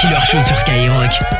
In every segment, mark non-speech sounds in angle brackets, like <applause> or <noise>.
Killer Show sur Skyrock.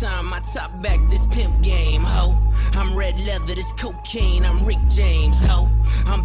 Time, my top back, this pimp game, ho. I'm red leather, this cocaine, I'm Rick James, ho. I'm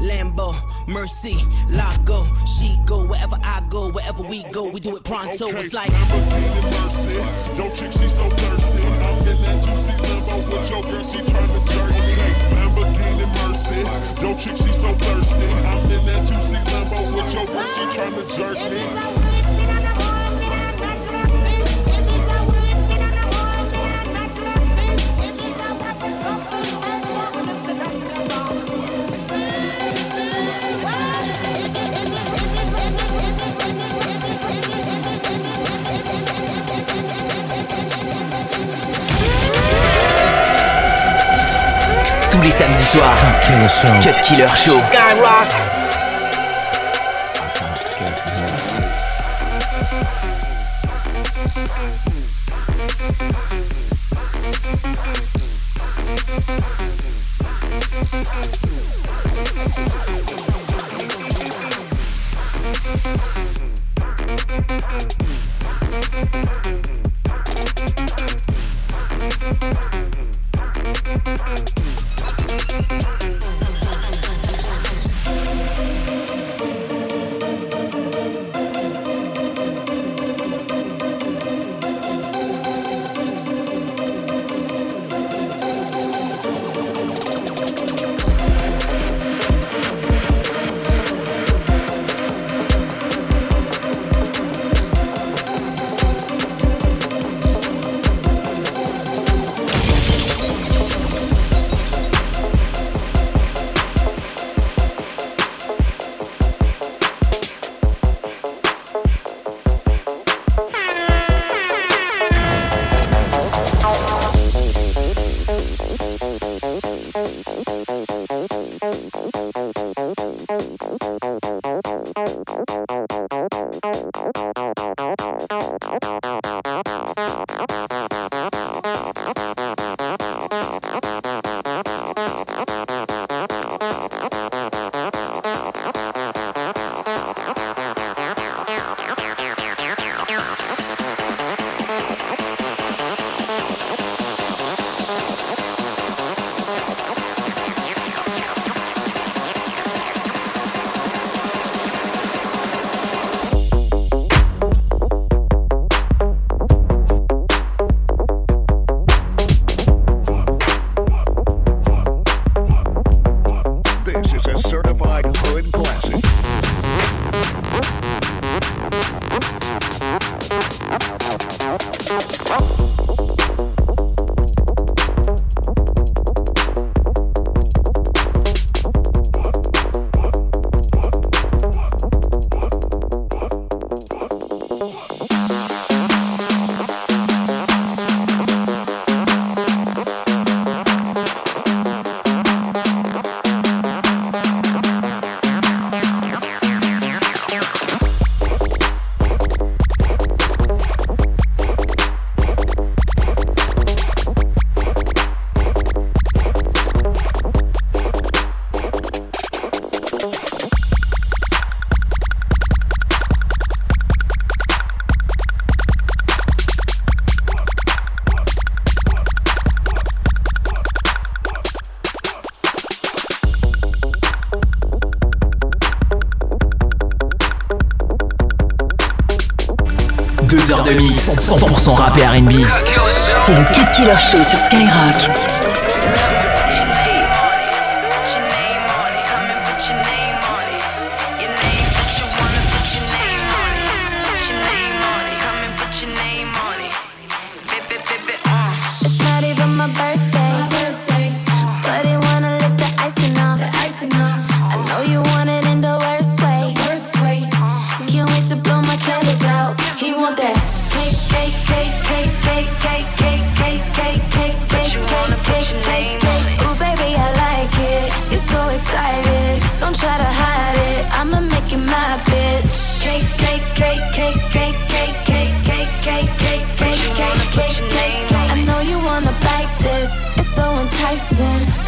Lambo, Mercy, Lago, she go wherever I go, wherever we go, we do it pronto. Okay, It's like Lamborghini Mercy. Yo, chick, she so thirsty. I'm in that 2C Lambo with your girl, she tryna jerk me. Lamborghini Mercy. Yo, chick, she so thirsty. I'm in that 2C Lambo with your girl, she tryna jerk me. Samedis soirs, Cut Killer Show. Cut Killer Show. Skyrock. 100% rap R&B. C'est le Cut Killer Show sur Skyrock.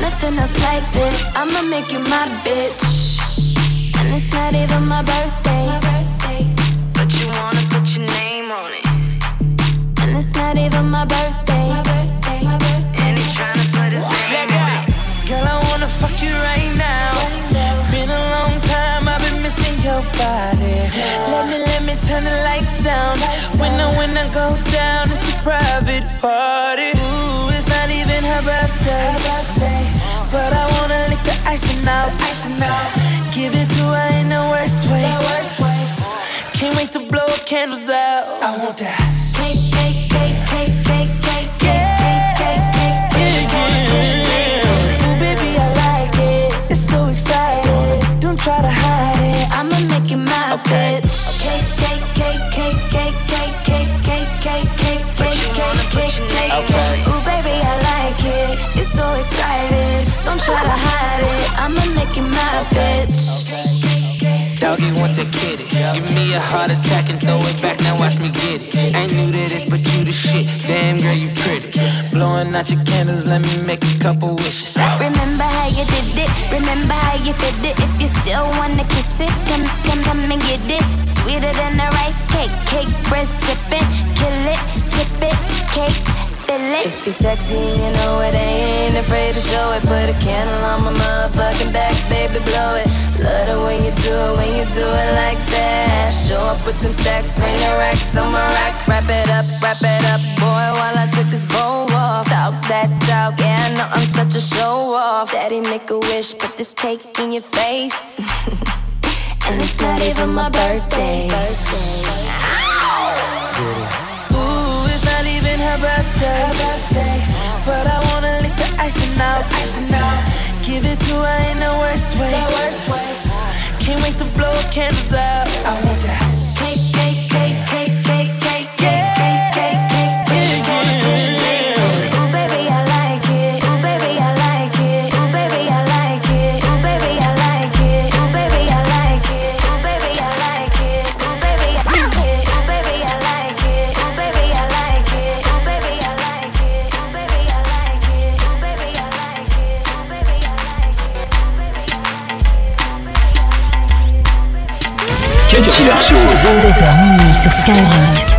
Nothing else like this. I'ma make you my bitch. And it's not even my birthday. Out. Icing out. Give it to her in the worst way. Can't wait to blow candles out. I want that. Give me a heart attack and throw it back. Now watch me get it. Ain't new to this, but you the shit. Damn girl, you pretty. Blowing out your candles, let me make a couple wishes. Remember how you did it. Remember how you fit it. If you still wanna kiss it, come, come, come and get it. Sweeter than a rice cake. Cake, breast, sip it, kill it, tip it, cake if you're sexy, you know it, I ain't afraid to show it. Put a candle on my motherfucking back, baby, blow it. Love it when you do it, when you do it like that. Show up with them stacks, ring the racks on my rack. Wrap it up, wrap it up, boy, while I took this bow off. Talk that talk, yeah, I know I'm such a show off. Daddy, make a wish, put this cake in your face. <laughs> and it's not even my birthday. Ow! Birthday. Her birthday. But I wanna lick the icing out. Icing out. Give it to her in the worst way. The worst way. Can't wait to blow candles out. I want that. Skyrock.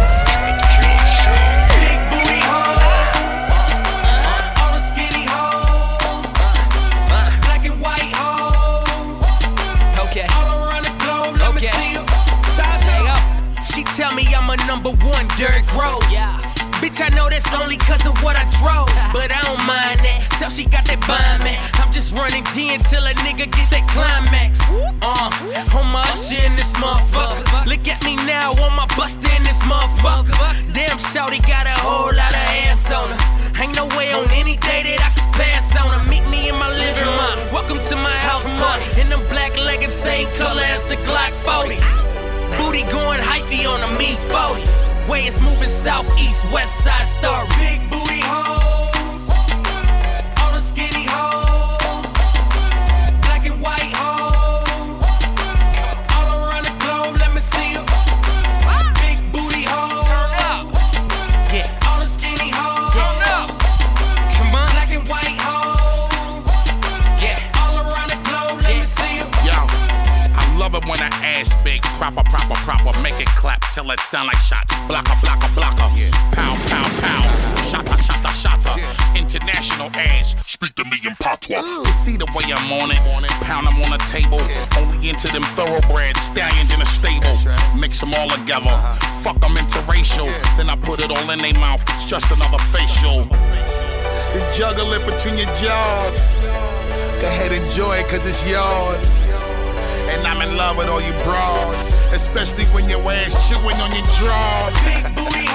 Just running G until a nigga get that climax. Uh, on my shit in this motherfucker. Look at me now on my bust in this motherfucker. Damn, Shouty got a whole lot of ass on her. Ain't no way on any day that I could pass on her. Meet me in my living room. Welcome to my house party. In them black leggings, same color as the Glock 40. Booty going hyphy on a me 40. Way it's moving southeast, west side star. Big booty hoes. Till it sound like shots. Blocker, blocker, blocker. Pow, pow, pow. Shatta, shatta, shatta. International ass. Speak to me in patois. You see the way I'm on it. Pound them on the table. Only into them thoroughbred stallions in a stable. Mix them all together. Fuck them interracial. Then I put it all in their mouth. It's just another facial. You juggle it between your jaws. Go ahead, enjoy it, cause it's yours. And I'm in love with all you broads. Especially when your ass chewing on your drawers. Big booty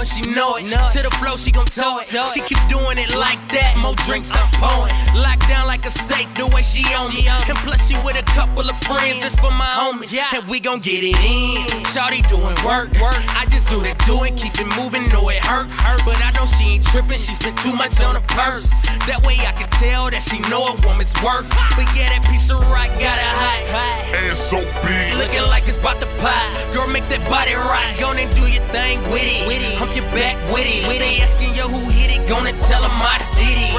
and she know it. To the flow, she gon' tow it. She keep doing it like that. More drinks I'm pouring. Locked down like a safe, the way she on me. And plus, she with a couple of friends. This for my homies. And we gon' get it in. Shawty doing work. I just do the doing, keep it moving. Know it hurts. But I know she ain't tripping. She spent too much on her purse. That way I can tell that she know a woman's worth. But yeah, that piece of rock got a high. Ass so big. Looking like it's about to pop. Girl, make that body rock. Gonna do your thing with it. Hump your back with it. When they asking you who hit it, gonna tell them I did it.